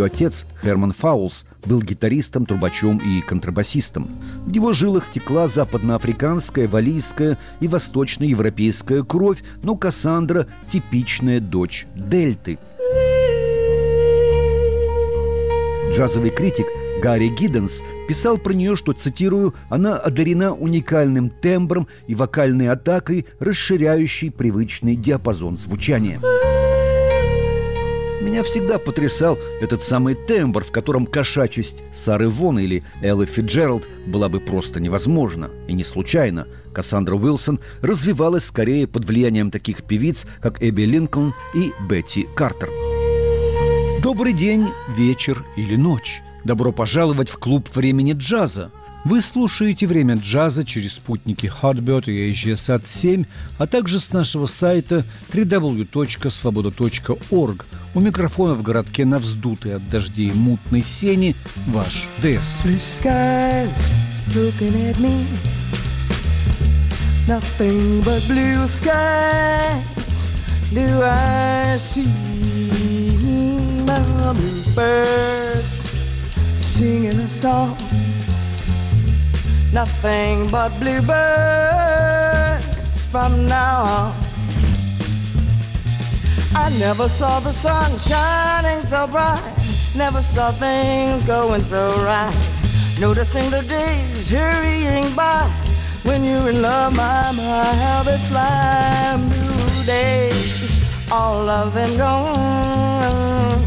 Ее отец, Херман Фаулс, был гитаристом, трубачом и контрабасистом. В его жилах текла западноафриканская, валийская и восточноевропейская кровь, но Кассандра – типичная дочь Дельты. Джазовый критик Гарри Гидденс писал про нее, что, цитирую, «она одарена уникальным тембром и вокальной атакой, расширяющей привычный диапазон звучания». Меня всегда потрясал этот самый тембр, в котором кошачесть Сары Вон или Эллы Фиджеральд была бы просто невозможна. И не случайно Кассандра Уилсон развивалась скорее под влиянием таких певиц, как Эбби Линкольн и Бетти Картер. Добрый день, вечер или ночь. Добро пожаловать в клуб времени джаза. Вы слушаете «Время джаза» через спутники Hotbird и AGSAT-7, а также с нашего сайта www.svoboda.org. У микрофона в городке на вздутой от дождей мутной сени ваш ДС. Singing a song nothing but bluebirds from now on. I never saw the sun shining so bright, never saw things going so right. Noticing the days hurrying by, when you're in love, my, my, how they fly. Blue days, all of them gone,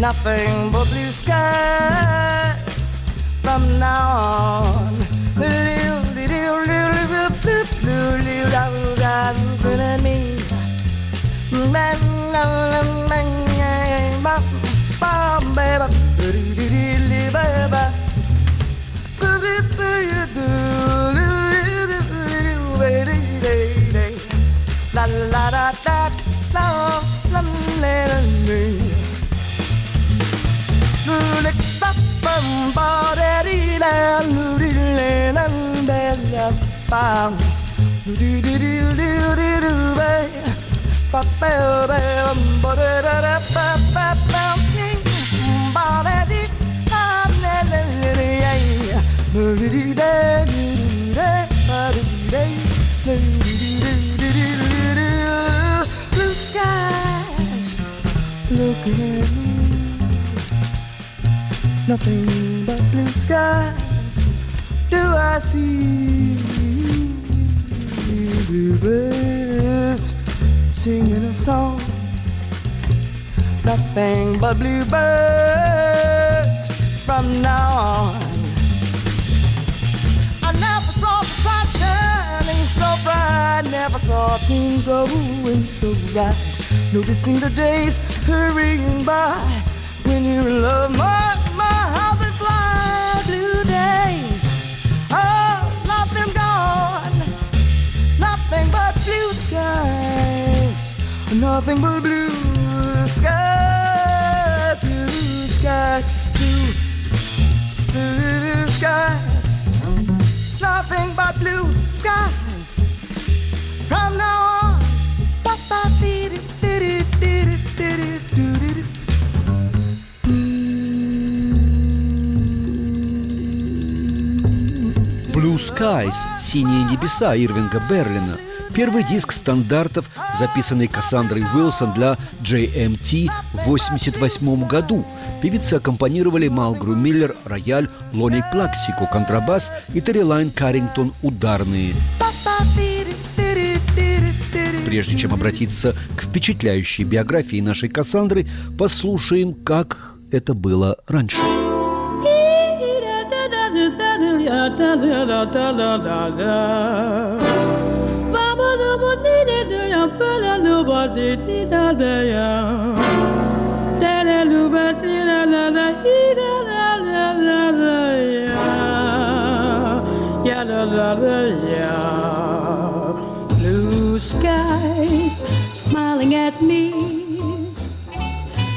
nothing but blue skies from now on. Next Blue skies, looking nothing but blue skies do I see. Bluebirds singing a song, nothing but bluebirds from now on. I never saw the sun shining so bright, never saw things going so right. Noticing the days hurrying by when you're in love, my, nothing but blue skies, blue skies, blue, blue skies, nothing but blue skies. From now on, ba ba dee dee dee dee dee dee dee dee. Blue Skies – «Синие небеса» Ирвинга Берлина. Первый диск стандартов, записанный Кассандрой Уилсон для JMT в 1988 году. Певицы аккомпанировали Малгру Миллер, рояль, Лони Плаксико, контрабас и Террилайн Каррингтон – ударные. Прежде чем обратиться к впечатляющей биографии нашей Кассандры, послушаем, как это было раньше. Blue skies smiling at me.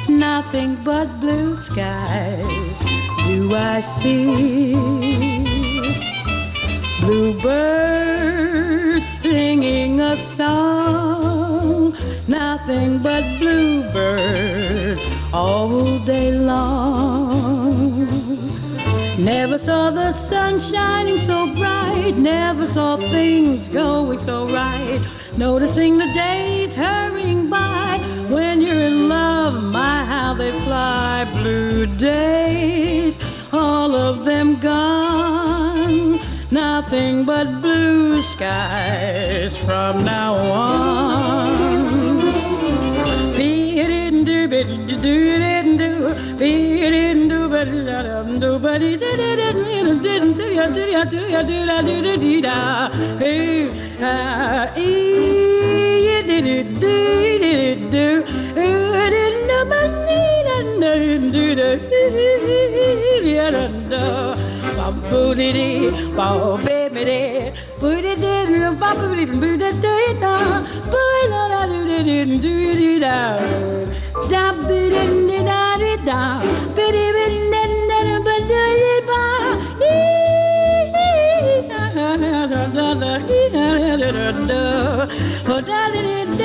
Nothing but blue skies do I see. Bluebirds singing a song, nothing but bluebirds, all day long. Never saw the sun shining so bright, never saw things going so right. Noticing the days hurrying by when you're in love, my how they fly. Blue days, all of them gone nothing but blue skies from now on. Be it in do do it in do be it in do but do but it didn't do ya do ya do ya do do do do do do ball, baby, did. Booty did, and bop, booty, booty, do it, da. Booty, da, da, do it, do it, do it, da. Da, booty, da, da, do it, da. Booty, booty, da, da, da, da, do it, ba. Ee, da, da, da, da, da, da, da, da, da, da, da, da, da, da,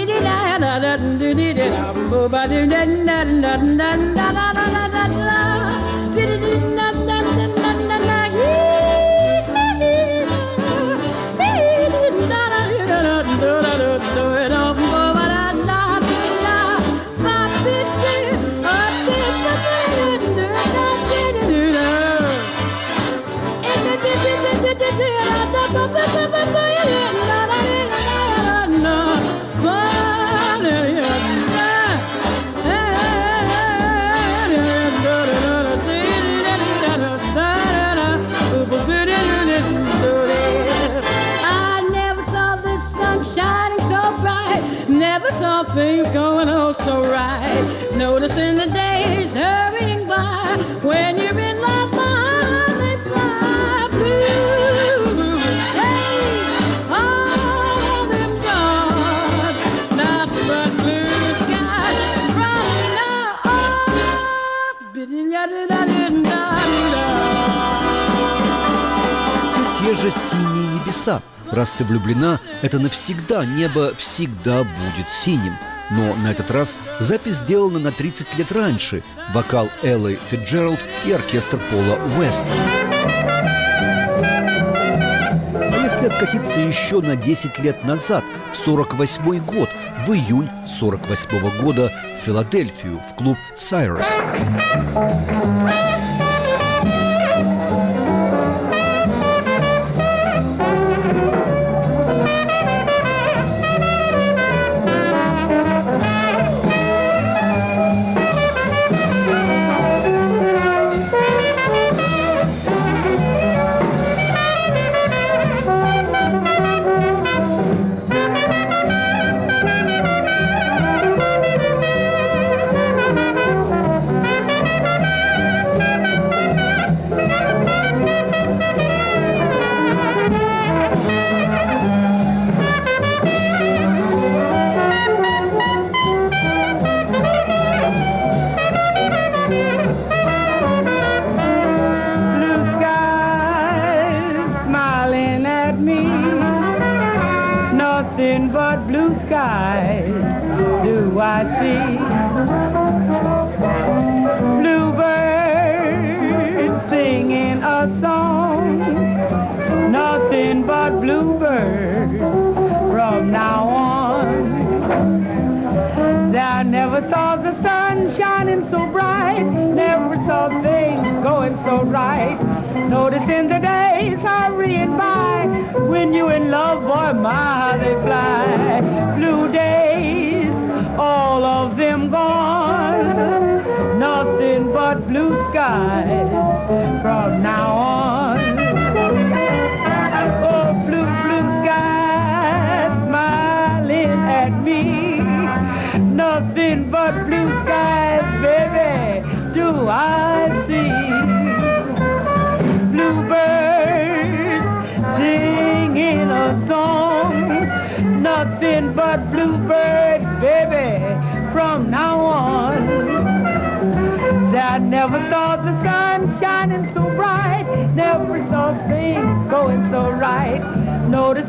Oh, ba da da da da da da da da da Раз ты влюблена, это навсегда небо всегда будет синим. Но на этот раз запись сделана на 30 лет раньше. Вокал Эллы Фитджеральд и оркестр Пола Уэста. А если откатиться еще на 10 лет назад, в 48 год, в июнь 48 года в Филадельфию, в клуб «Сайрус». nothing but bluebird, baby, from now on. I never saw the sun shining so bright, never saw things going so right.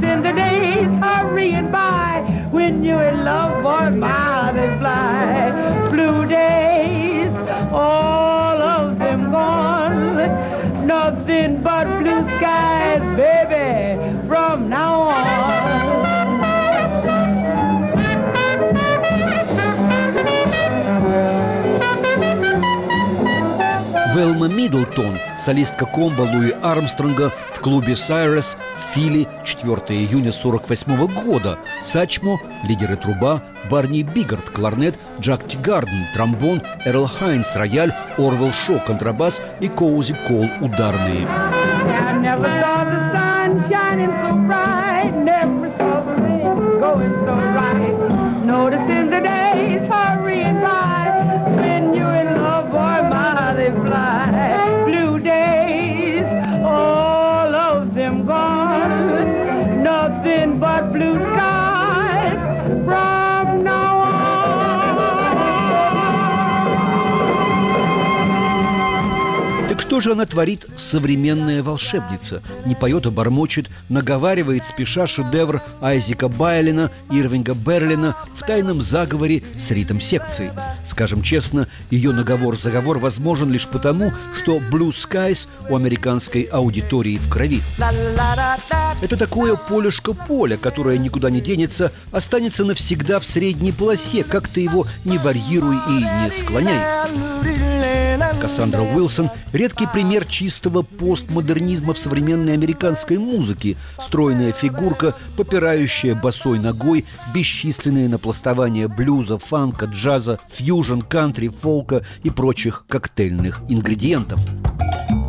in the days hurrying by, when you're in love, boy, my, they fly. Blue days, all of them gone. Nothing but blue skies, baby, from now on. Велма Миддлтон, солистка комбо Луи Армстронга в клубе «Сайрес» в Фили 4 июня 48 года. Сачмо, лидер и труба, Барни Бигард, кларнет, Джек Тигарден, тромбон, Эрл Хайнс, рояль, Арвелл Шоу, контрабас и Коузи Кол, ударные. Noticing же она творит, современная волшебница? Не поет, а бормочет, наговаривает спеша шедевр Айзека Байлина, Ирвинга Берлина в тайном заговоре с ритм секцией. Скажем честно, ее наговор-заговор возможен лишь потому, что Blue Skies у американской аудитории в крови. Это такое полюшко-поле, которое никуда не денется, останется навсегда в средней полосе, как ты его не варьируй и не склоняй. Кассандра Уилсон – редкий пример чистого постмодернизма в современной американской музыке. Стройная фигурка, попирающая босой ногой бесчисленные напластования блюза, фанка, джаза, фьюжн, кантри, фолка и прочих коктейльных ингредиентов.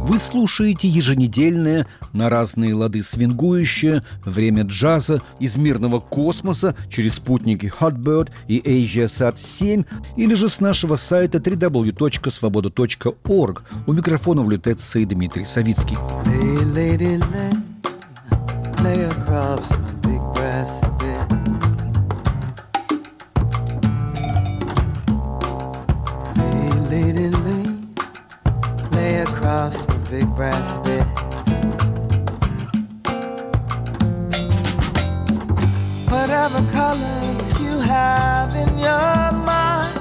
Вы слушаете еженедельное, на разные лады свингующее время джаза из мирного космоса через спутники Hotbird и AsiaSat 7 или же с нашего сайта www.svoboda.org. У микрофона в лютеции Дмитрий Савицкий. Whatever colors you have in your mind,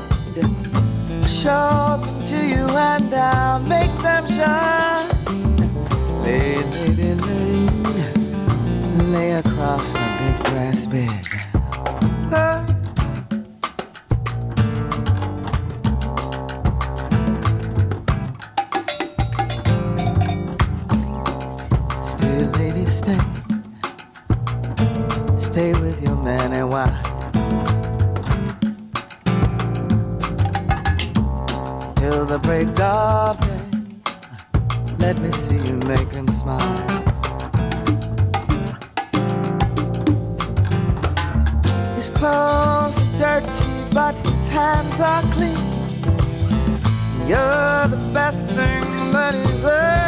show them to you and I'll make them shine. Lay, lady, lay, lay across my big brass bed. Oh. stay with your man and why? Till the break of day, let me see you make him smile. His clothes are dirty, but his hands are clean. You're the best thing that he's ever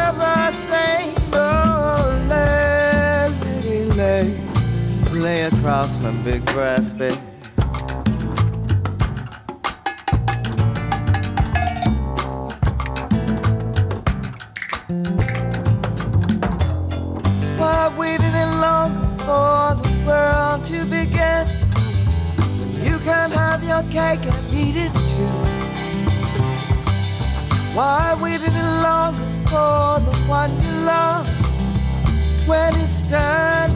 across my big brass bed. Why longer for the world to begin? You can have your cake and eat it too. Why for the one you love when he's standing?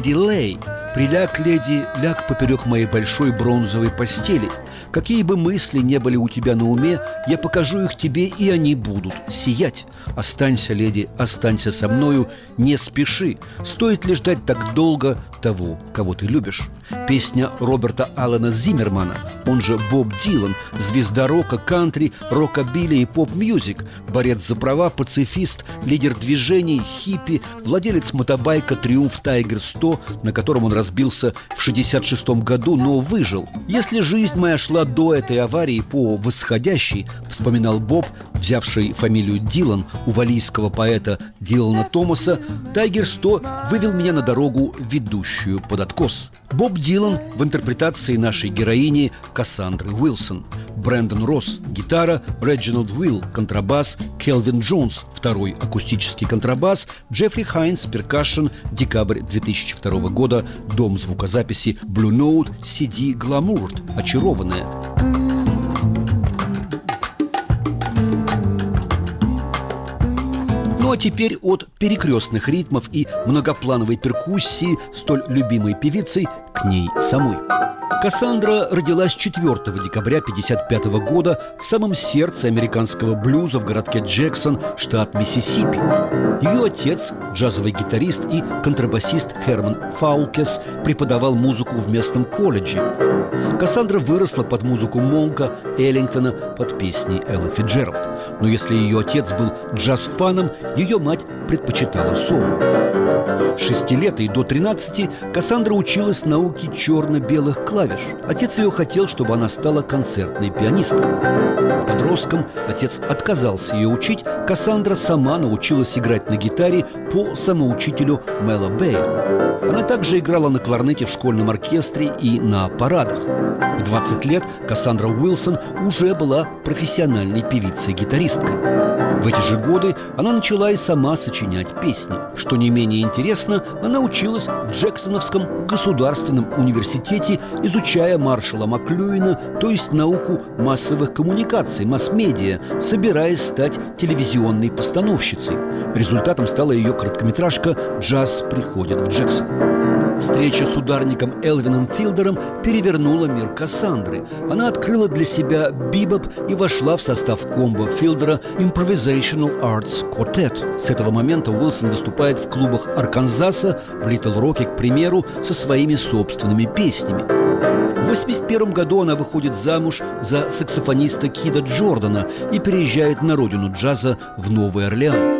Lady Lay Приляг, леди, ляг поперек моей большой бронзовой постели. Какие бы мысли не были у тебя на уме, я покажу их тебе, и они будут сиять. Останься, леди, останься со мною, не спеши. Стоит ли ждать так долго того, кого ты любишь? Песня Роберта Аллена Зиммермана, он же Боб Дилан, звезда рока, кантри, рокабилли и pop music, борец за права, пацифист, лидер движения хиппи, владелец мотобайка «Триумф Тайгер 100», на котором он разбился в 66 году, но выжил. Если жизнь моя шла до этой аварии по восходящей, вспоминал Боб, взявший фамилию Дилан у валийского поэта Дилана Томаса, Тайгер 100 вывел меня на дорогу, ведущую под откос. Боб Дилан в интерпретации нашей героини Кассандры Уилсон. Брэндон Росс – гитара, Реджинальд Уилл – контрабас, Келвин Джонс – второй акустический контрабас, Джеффри Хайнс – перкашн, декабрь 2002 года, дом звукозаписи Blue Note, CD Glamour, очарованная. Ну а теперь от перекрестных ритмов и многоплановой перкуссии, столь любимой певицей, к ней самой. Кассандра родилась 4 декабря 1955 года в самом сердце американского блюза в городке Джексон, штат Миссисипи. Ее отец, джазовый гитарист и контрабасист Херман Фаулкес, преподавал музыку в местном колледже. Кассандра выросла под музыку Монка, Эллингтона, под песни Эллы Фиджеральд. Но если ее отец был джаз-фаном, ее мать предпочитала соул. Шести лет и до 13 Кассандра училась науке черно-белых клавиш. Отец ее хотел, чтобы она стала концертной пианисткой. Подростком отец отказался ее учить. Кассандра сама научилась играть на гитаре по самоучителю Мэла Бэя. Она также играла на кларнете в школьном оркестре и на парадах. В 20 лет Кассандра Уилсон уже была профессиональной певицей-гитаристкой. В эти же годы она начала и сама сочинять песни. Что не менее интересно, она училась в Джексоновском государственном университете, изучая Маршала Маклюина, то есть науку массовых коммуникаций, масс-медиа, собираясь стать телевизионной постановщицей. Результатом стала ее короткометражка «Джаз приходит в Джексон». Встреча с ударником Элвином Филдером перевернула мир Кассандры. Она открыла для себя бибоп и вошла в состав комбо Филдера Improvisational Arts Quartet. С этого момента Уилсон выступает в клубах Арканзаса, в Литл Роке, к примеру, со своими собственными песнями. В 1981 году она выходит замуж за саксофониста Кида Джордана и переезжает на родину джаза в Новый Орлеан.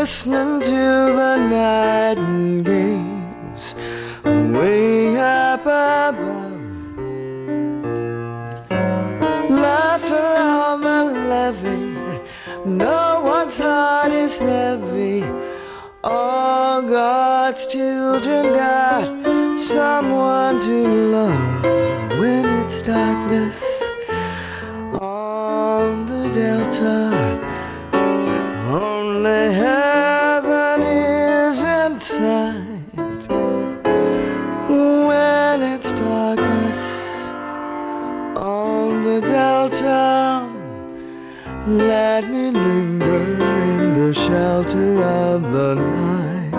Listening to the nightingales way up above. Laughter on the levee, no one's heart is heavy. All God's children got someone to love when it's darkness the shelter of the night.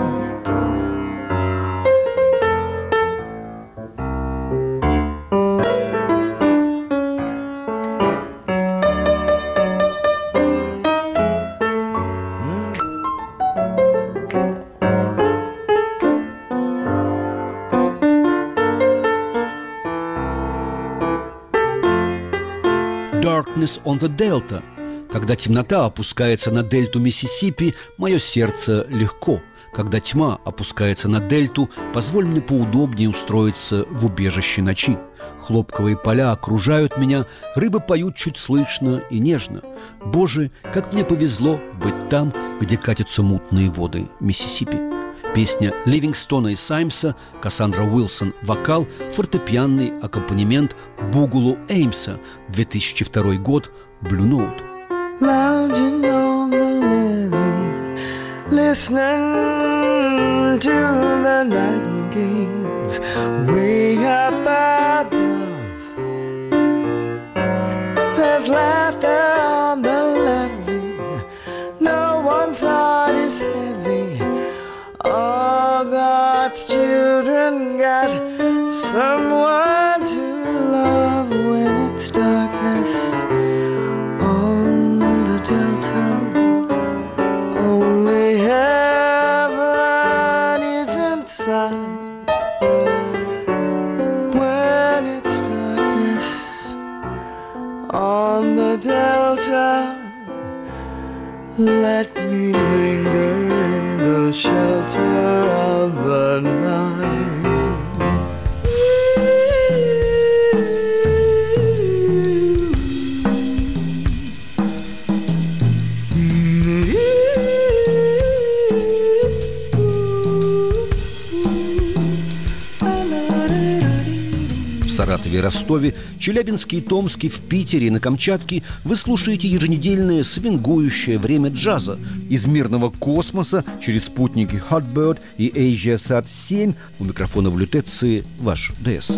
Darkness on the Delta Когда темнота опускается на дельту Миссисипи, мое сердце легко. Когда тьма опускается на дельту, позволь мне поудобнее устроиться в убежище ночи. Хлопковые поля окружают меня, рыбы поют чуть слышно и нежно. Боже, как мне повезло быть там, где катятся мутные воды Миссисипи. Песня Ливингстона и Саймса, Кассандра Уилсон, вокал, фортепианный аккомпанемент Бугулу Эймса, 2002 год, Blue Note. Lounging on the levee, listening to the nightingales way up above. There's laughter on the levee, no one's heart is heavy. All God's children got someone to love when it's darkness Let me linger in the shelter of the night. Саратове и Ростове, Челябинске и Томске, в Питере и на Камчатке вы слушаете еженедельное свингующее время джаза. Из мирного космоса через спутники Hotbird и Asia Sat 7 у микрофона в лютеции ваш ДС.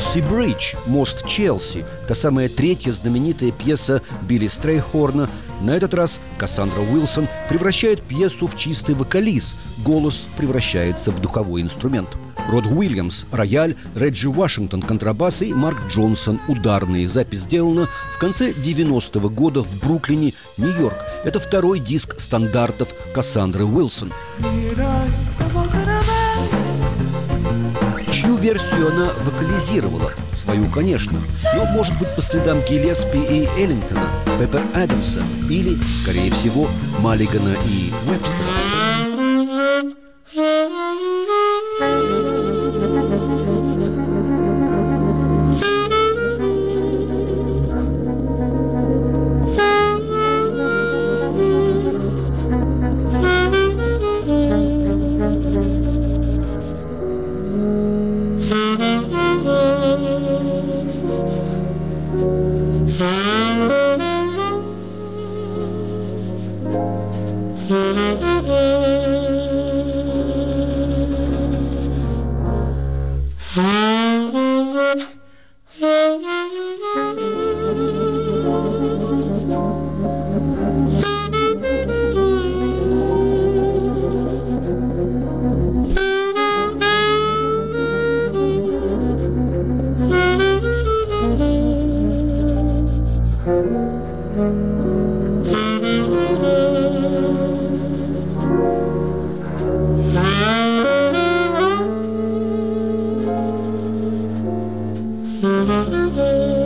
Челси Бридж, мост Челси, та самая третья знаменитая пьеса Билли Стрейхорна. На этот раз Кассандра Уилсон превращает пьесу в чистый вокализ, голос превращается в духовой инструмент. Род Уильямс – рояль, Реджи Вашингтон – контрабас и Марк Джонсон – ударные. Запись сделана в конце 90-го года в Бруклине, Нью-Йорк. Это второй диск стандартов Кассандры Уилсон чью версию она вокализировала. Свою, конечно, но, может быть, по следам Гиллеспи и Эллингтона, Пеппер Адамса или, скорее всего, Маллигана и Вебстера. Mm-hmm.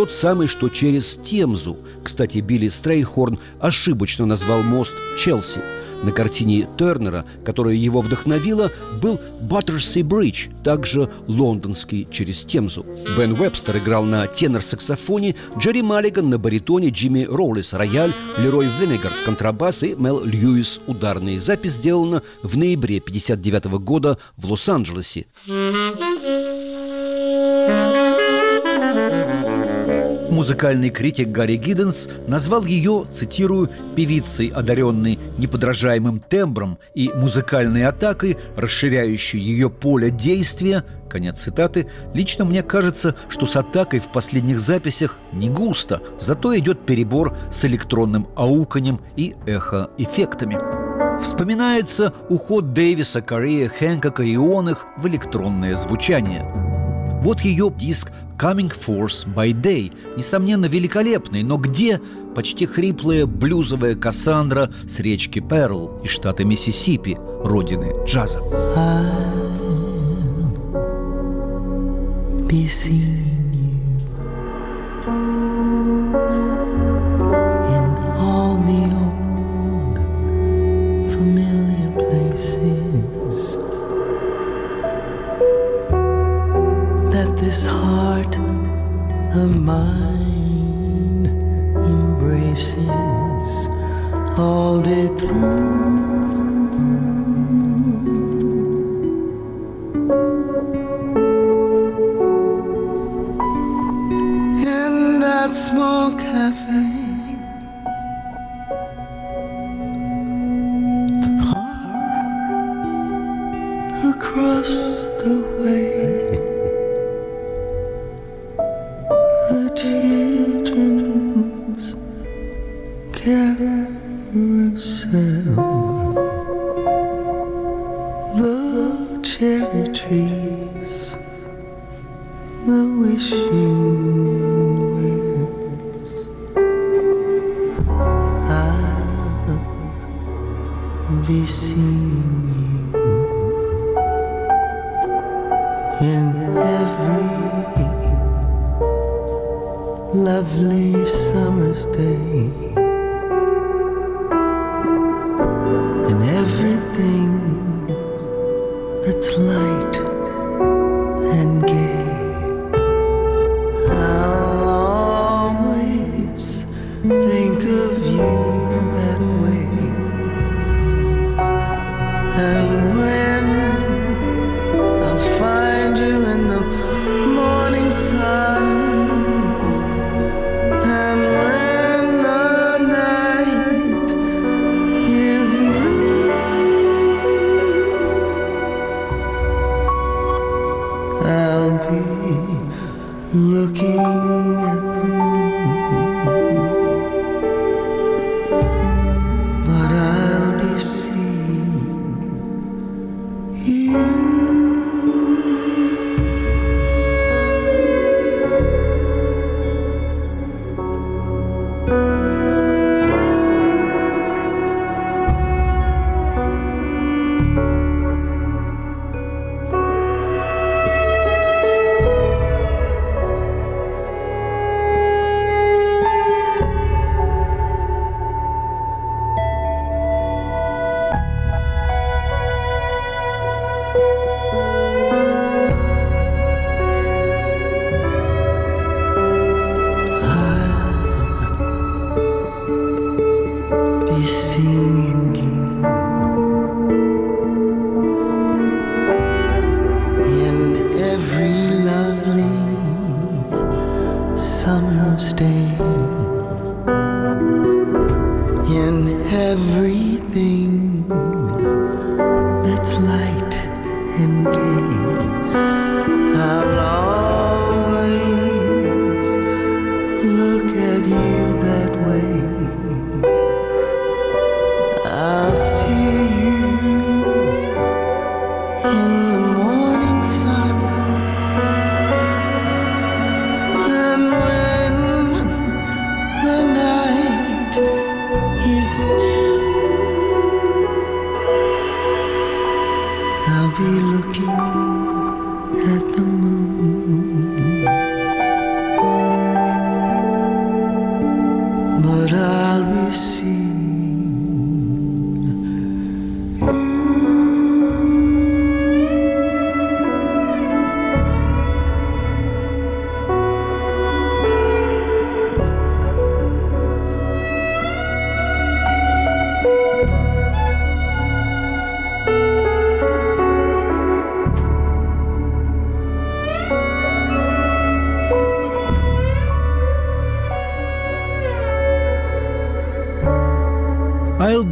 Тот самый, что через Темзу. Кстати, Билли Стрейхорн ошибочно назвал мост Челси. На картине Тернера, которая его вдохновила, был Баттерси Бридж, также лондонский через Темзу. Бен Вебстер играл на тенор-саксофоне, Джерри Маллиган на баритоне, Джимми Роулис – рояль, Лерой Виннегар – контрабас и Мел Льюис – ударные. Запись сделана в ноябре 1959 года в Лос-Анджелесе. Музыкальный критик Гарри Гидденс назвал ее, цитирую, «певицей, одаренной неподражаемым тембром и музыкальной атакой, расширяющей ее поле действия». Конец цитаты. «Лично мне кажется, что с атакой в последних записях не густо, зато идет перебор с электронным ауканем и эхоэффектами». Вспоминается уход Дэвиса, Корея, Хэнкока и Оных в электронное звучание. Вот ее диск Coming Force by Day. Несомненно, великолепный, но где почти хриплая блюзовая Кассандра с речки Перл из штата Миссисипи, родины джаза? be seeing you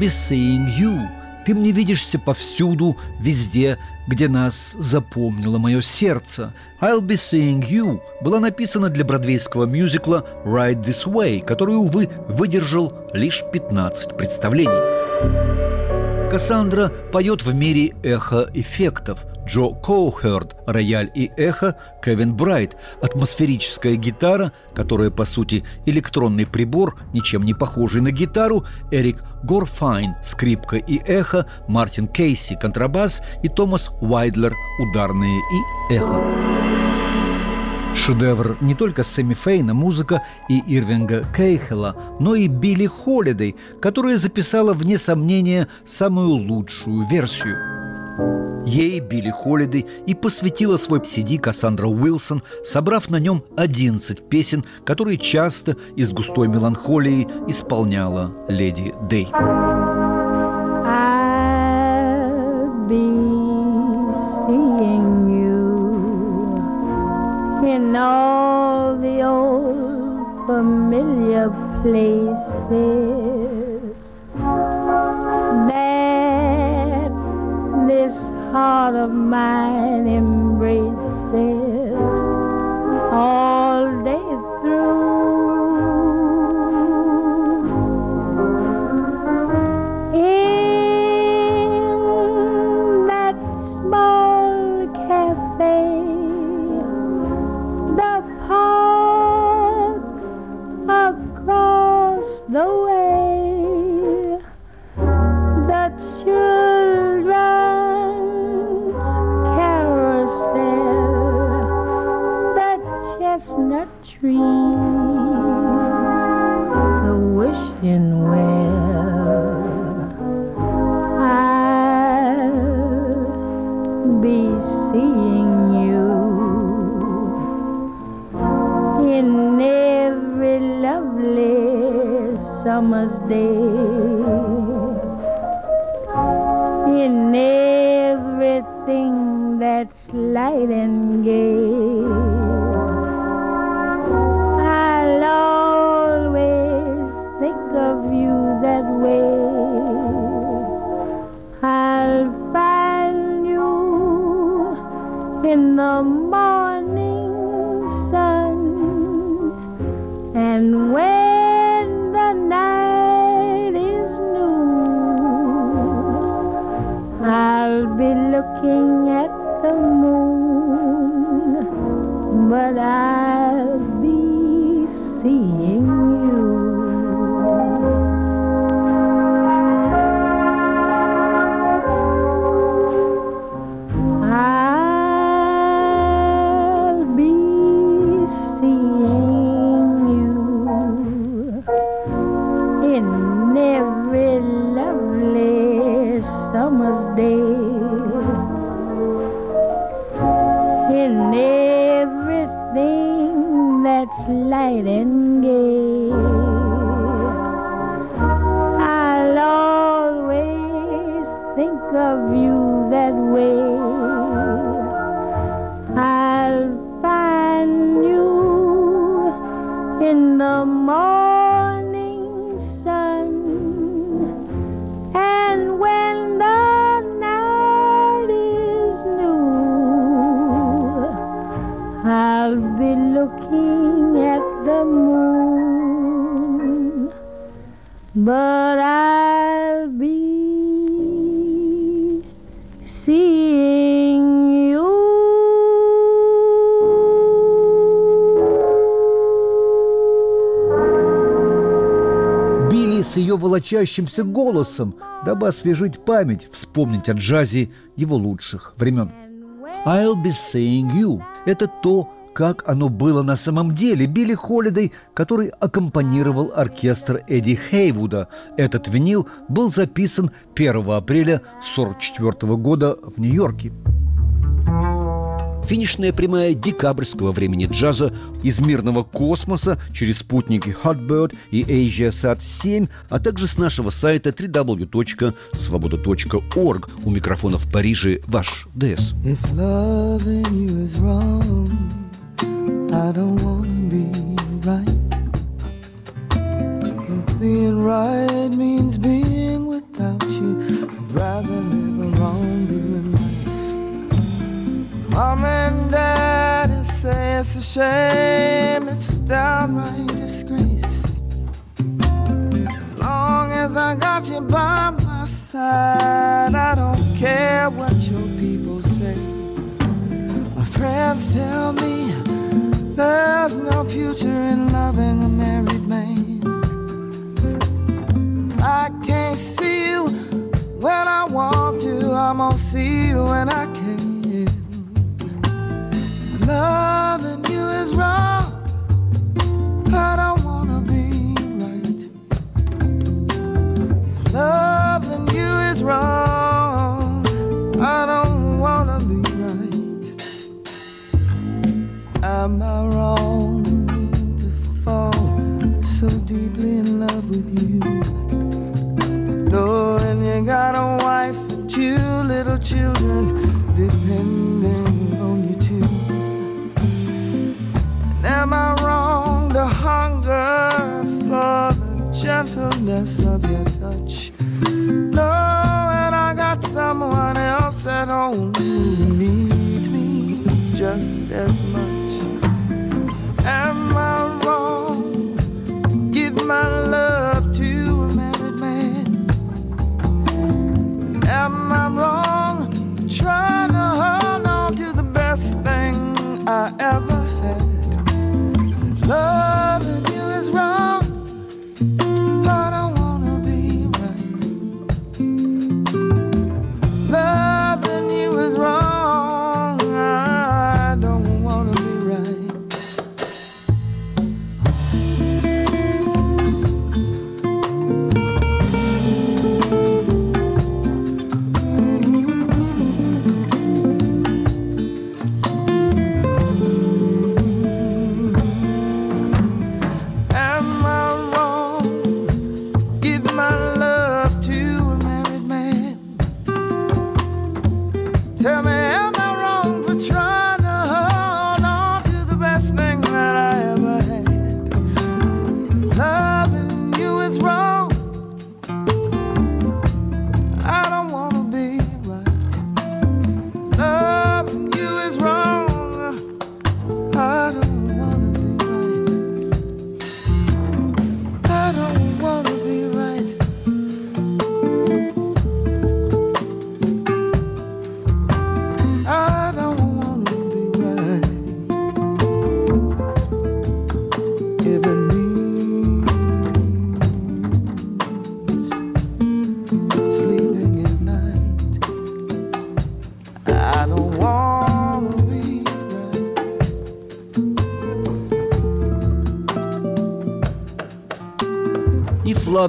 be seeing you. Ты мне видишься повсюду, везде, где нас запомнило мое сердце. I'll be seeing you была написана для бродвейского мюзикла Right This Way, который, увы, выдержал лишь 15 представлений. Кассандра поет в мире эхо-эффектов. Джо Коухерд, рояль и эхо, Кевин Брайт, атмосферическая гитара, которая, по сути, электронный прибор, ничем не похожий на гитару, Эрик Горфайн, скрипка и эхо, Мартин Кейси, контрабас и Томас Уайдлер, ударные и эхо. Шедевр не только Сэмми Фейна, музыка и Ирвинга Кейхела, но и Билли Холидей, которая записала, вне сомнения, самую лучшую версию. Ей Билли Холидей и посвятила свой CD Кассандра Уилсон, собрав на нем 11 песен, которые часто из густой меланхолии исполняла леди Дэй. familiar places that this heart of mine embraces. All trees, the wishing well. I'll be seeing you in every lovely summer's day. Волочащимся голосом, дабы освежить память, вспомнить о джазе его лучших времен. I'll be seeing you – это то, как оно было на самом деле. Билли Холидей, который аккомпанировал оркестр Эдди Хейвуда. Этот винил был записан 1 апреля 1944 года в Нью-Йорке. Финишная прямая декабрьского времени джаза из мирного космоса через спутники Hotbird и AsiaSat 7, а также с нашего сайта www.svoboda.org. У микрофона в Париже ваш ДС. Being right means being with shame, it's a downright disgrace. Long as I got you by my side, I don't care what your people say. My friends tell me there's no future in loving a married man. I can't see you when I want to, I'm gonna see you when I can. Loving you is wrong. I don't wanna be right. Loving you is wrong, I don't wanna be right. Am I wrong to fall so deeply in love with you? Knowing you got a wife and two little children depending on you gentleness of your touch? Knowing I got someone else at home who needs me just as much. Am I wrong? Give my love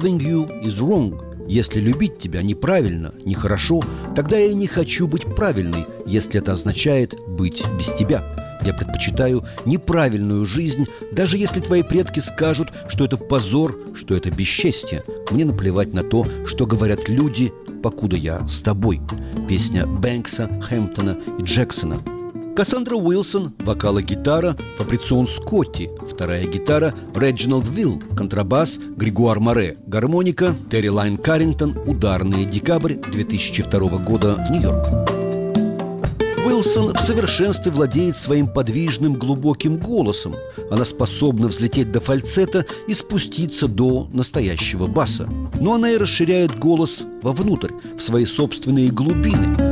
loving you is wrong, если любить тебя неправильно, нехорошо, тогда я не хочу быть правильной, если это означает быть без тебя. Я предпочитаю неправильную жизнь, даже если твои предки скажут, что это позор, что это бесчестье. Мне наплевать на то, что говорят люди, покуда я с тобой. Песня Бэнкса, Хэмптона и Джексона. Кассандра Уилсон, вокал и гитара, Фабрицио Сотти, вторая гитара, Реджинальд Вил, контрабас, Григуар Море, гармоника, Терри Лин Каррингтон, ударные, декабрь 2002 года, Нью-Йорк. Уилсон в совершенстве владеет своим подвижным глубоким голосом. Она способна взлететь до фальцета и спуститься до настоящего баса. Но она и расширяет голос вовнутрь, в свои собственные глубины.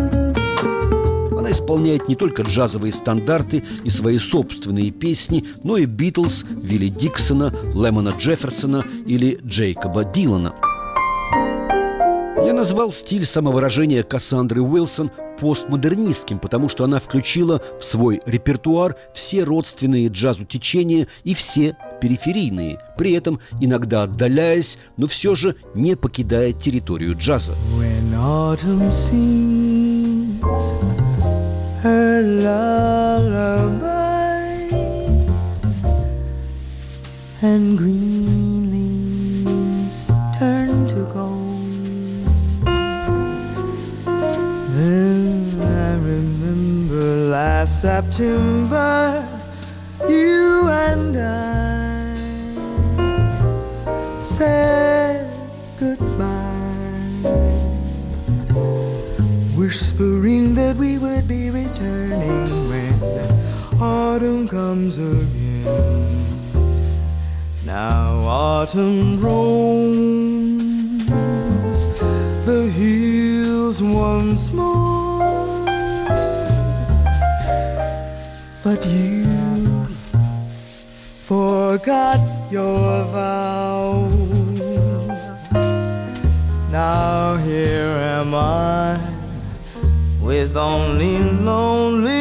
Она исполняет не только джазовые стандарты и свои собственные песни, но и Битлз, Вилли Диксона, Лемона Джефферсона или Джейкоба Дилана. Я назвал стиль самовыражения Кассандры Уилсон постмодернистским, потому что она включила в свой репертуар все родственные джазу течения и все периферийные, при этом иногда отдаляясь, но все же не покидая территорию джаза. When autumn sings her lullaby and green leaves turn to gold, then I remember last September you and I said whispering that we would be returning when autumn comes again. Now autumn roams the hills once more, but you forgot your vow. Now here am I with only lonely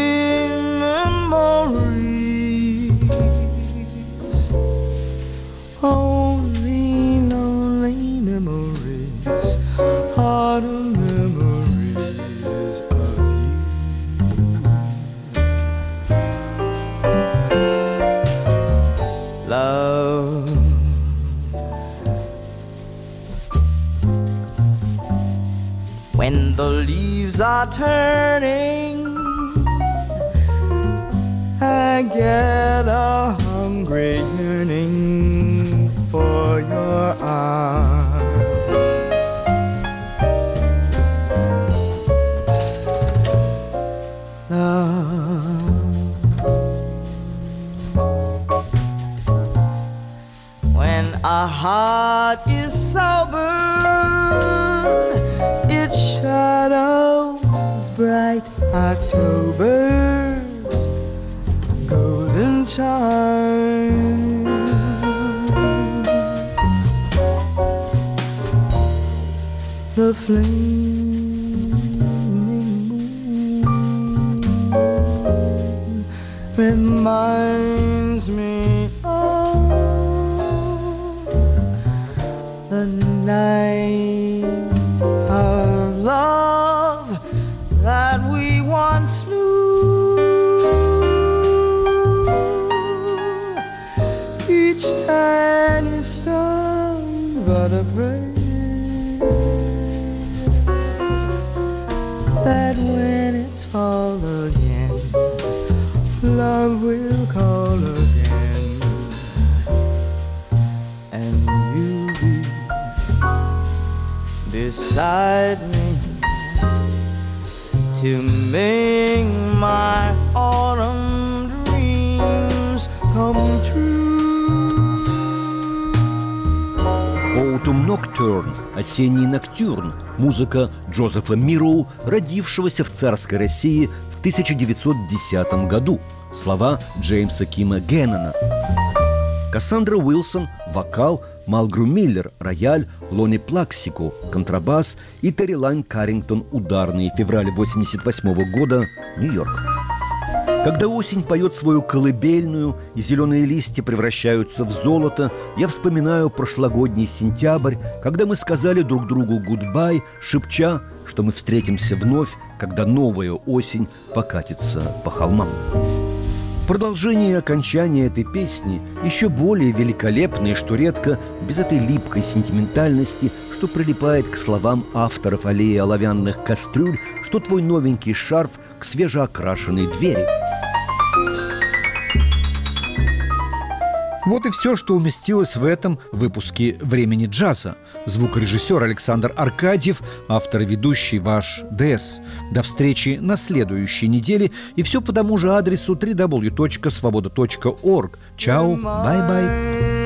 leaves are turning, I get a hungry yearning for your arms. Джозефа Мироу, родившегося в царской России в 1910 году. Слова Джеймса Кима Геннона. Кассандра Уилсон – вокал, Малгру Миллер – рояль, Лони Плаксику – контрабас и Терри Лайн Каррингтон – ударные. Февраль 88 года, Нью-Йорк. Когда осень поет свою колыбельную, и зеленые листья превращаются в золото, я вспоминаю прошлогодний сентябрь, когда мы сказали друг другу «гудбай», шепча, что мы встретимся вновь, когда новая осень покатится по холмам. Продолжение и окончание этой песни еще более великолепные, что редко, без этой липкой сентиментальности, что прилипает к словам авторов аллеи оловянных кастрюль, что твой новенький шарф к свежеокрашенной двери. Вот и все, что уместилось в этом выпуске «Времени джаза». Звукорежиссер Александр Аркадьев, автор и ведущий ваш ДС. До встречи на следующей неделе. И все по тому же адресу www.svoboda.org. Чао, bye-bye.